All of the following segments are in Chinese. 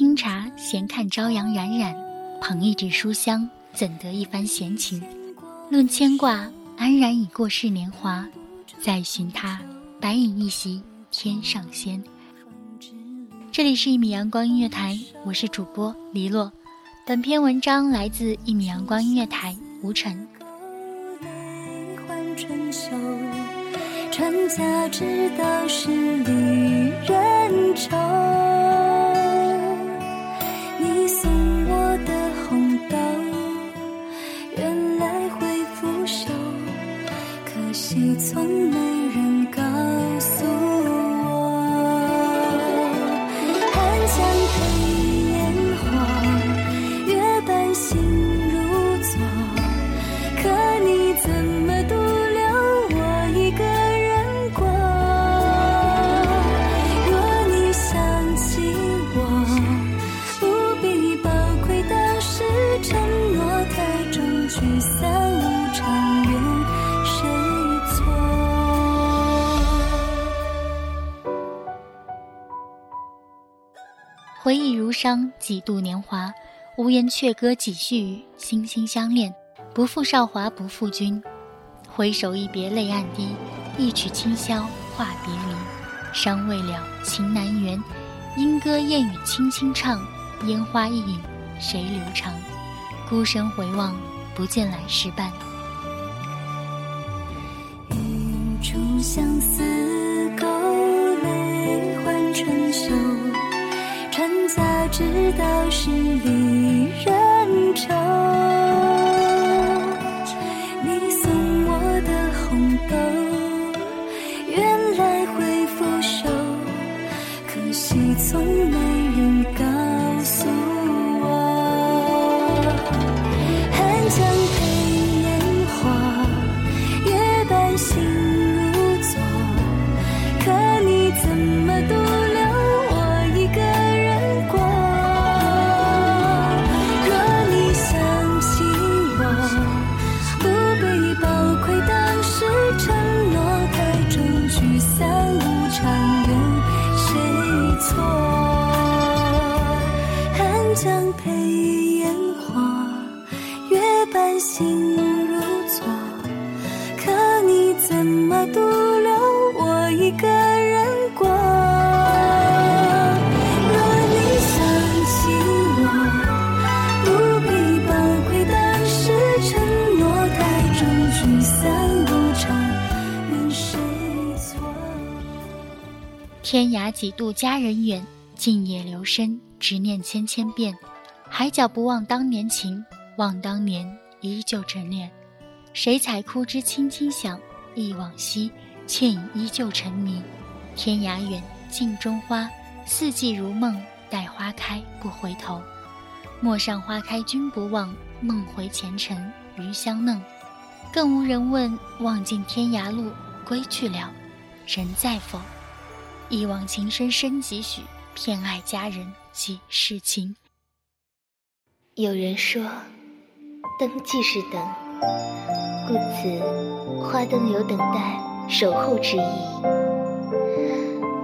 清茶，闲看朝阳冉冉；捧一纸书香，怎得一番闲情？论牵挂，安然已过世年华。再寻他，白饮一席天上仙。这里是一米阳光音乐台，我是主播黎洛。本篇文章来自一米阳光音乐台吴晨。传家之道，十里人愁。从没回忆如伤，几度年华，无言却歌几续语，心心相恋，不负韶华，不负君。回首一别泪暗滴，一曲清箫话别离。伤未了，情难圆，莺歌燕语轻轻唱，烟花易影，谁留长？孤身回望，不见来时伴。一处相思家之道，十里人愁。你送我的红豆，原来会腐朽，可惜从没人告诉天涯几度佳人远，静夜流深，执念千千遍。海角不忘当年情，望当年依旧眷恋。谁采枯枝轻轻响，忆往昔，倩影依旧沉迷。天涯远，镜中花，四季如梦，待花开不回头。陌上花开君不忘，梦回前尘余香嫩。更无人问，望尽天涯路，归去了，人在否？一往情深深几许，偏爱佳人几世情。有人说，灯即是等，故此花灯有等待、守候之意。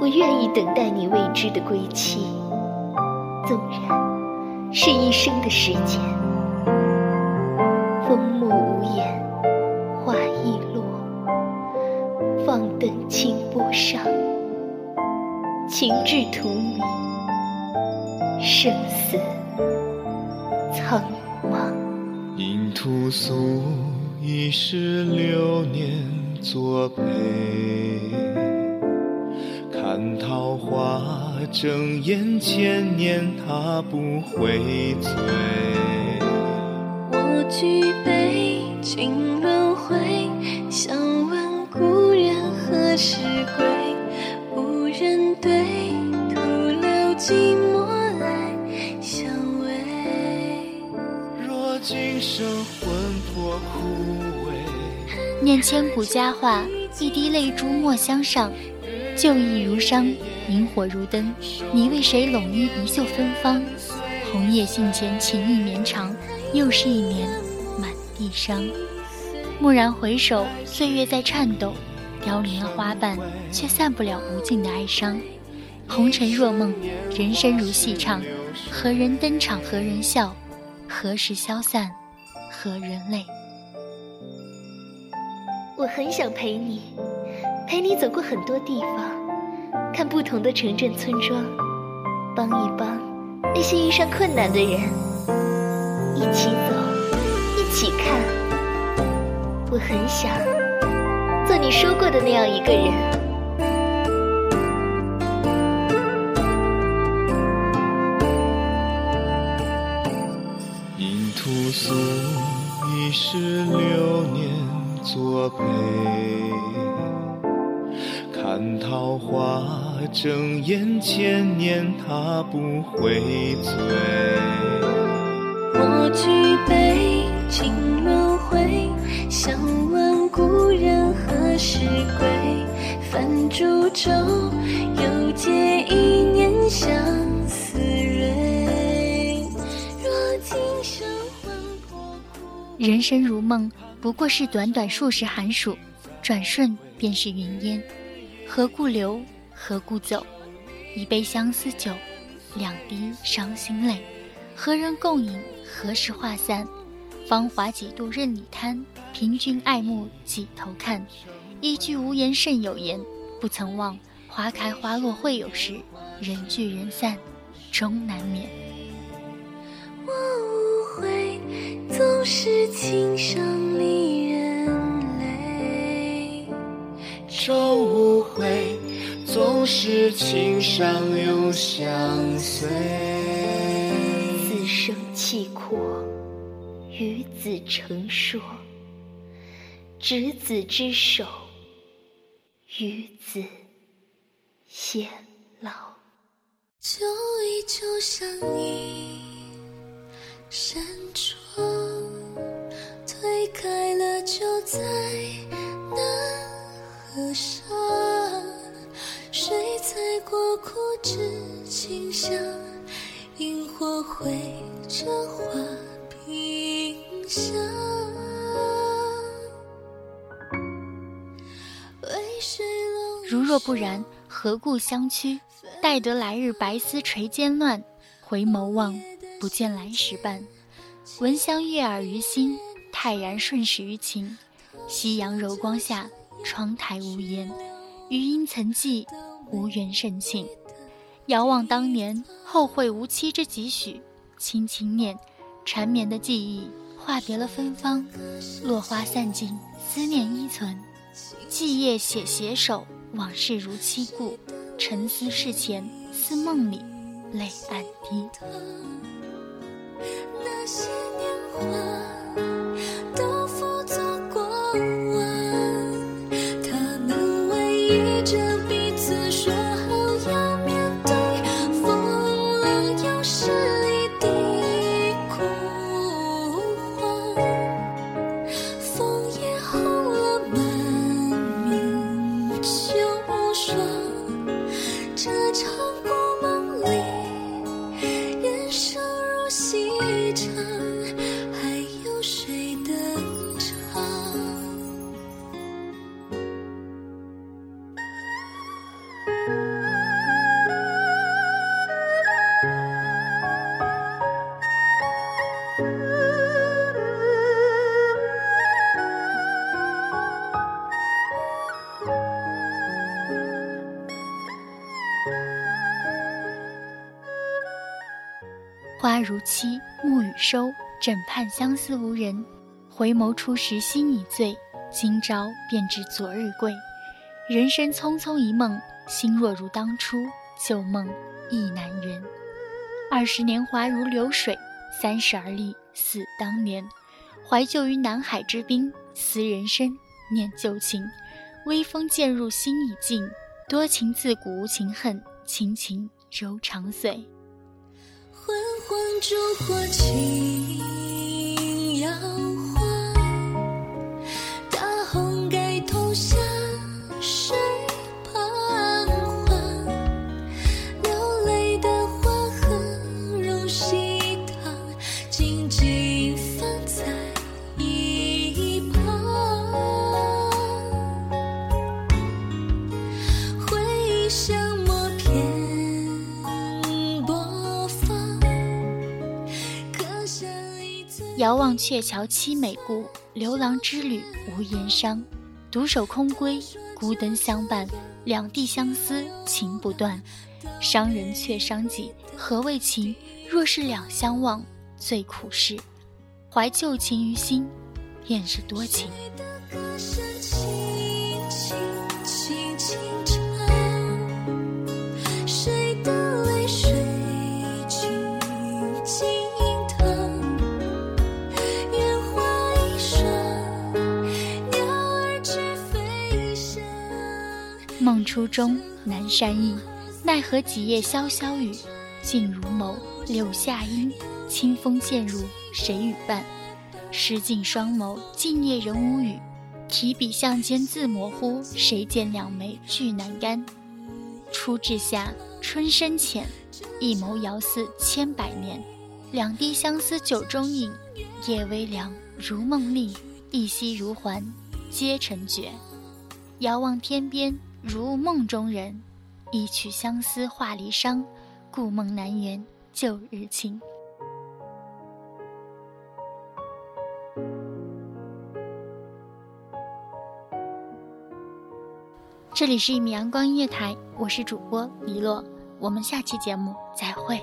我愿意等待你未知的归期，纵然是一生的时间。风默无言，花易落，放灯清波上，情至荼蘼，生死。苍茫，因屠苏一世流年作陪，看桃花争艳千年，他不回醉。我举杯尽轮回，想问故人何时归？寂寞来相偎。念千古佳话，一滴泪珠莫相上。旧忆如伤，萤火如灯。你为谁拢衣一袖芬芳？红叶信笺，情意绵长。又是一年，满地伤。蓦然回首，岁月在颤抖，凋零了花瓣，却散不了无尽的哀伤。红尘若梦，人生如戏唱。何人登场？何人笑？何时消散？何人泪？我很想陪你，陪你走过很多地方，看不同的城镇村庄，帮一帮那些遇上困难的人，一起走，一起看。我很想做你说过的那样一个人。作陪，看桃花争艳千年，他不会醉。我举杯尽轮回，想问故人何时归？泛烛舟，又借一年相思蕊。若今生魂魄枯。人生如梦，不过是短短数十寒暑，转瞬便是云烟。何故留？何故走？一杯相思酒，两滴伤心泪。何人共饮？何时化散？芳华几度任你贪，凭君爱慕几头看。一句无言胜有言，不曾忘花开花落会有时，人聚人散终难免。总是情伤离人泪，愁无悔；总是情伤永相随。此生契阔，与子成说；执子之手，与子偕老。旧忆就像一扇窗。推开了，就再难合上。如若不然，何故相驱？待得来日白丝垂肩乱，回眸望，不见来时伴。闻香悦耳于心。泰然顺势于情，夕阳柔光下，窗台无言。余音曾记，无缘深情。遥望当年，后会无期之几许？轻轻念，缠绵的记忆化别了芬芳。落花散尽，思念依存。寂夜写携手，往事如期故。沉思事前，似梦里，泪暗滴。那些年华。花如期，暮雨收，枕畔相思无人。回眸初时心已醉，今朝便知昨日贵。人生匆匆一梦，心若如当初，旧梦亦难圆。二十年华如流水，三十而立似当年。怀旧于南海之滨，思人生，念旧情。微风渐入心已静，多情自古无情恨，情情柔肠碎。烛火轻摇。遥望鹊桥凄美故，流郎之旅无言伤。独守空闺，孤灯相伴，两地相思情不断。伤人却伤己，何为情？若是两相望，最苦事。怀旧情于心，便是多情。初中南山意，奈何几夜潇潇雨，静如眸，柳下阴。清风渐入，谁与伴？湿尽双眸，静夜仍无语。提笔向间字模糊，谁见两眉俱难干？初至夏，春深浅，一眸遥似千百年。两滴相思酒中饮，夜微凉，如梦令，一夕如还，皆成绝。遥望天边。如梦中人，一曲相思化离殇，故梦难圆旧日情。这里是一米阳光音乐台，我是主播李洛，我们下期节目再会。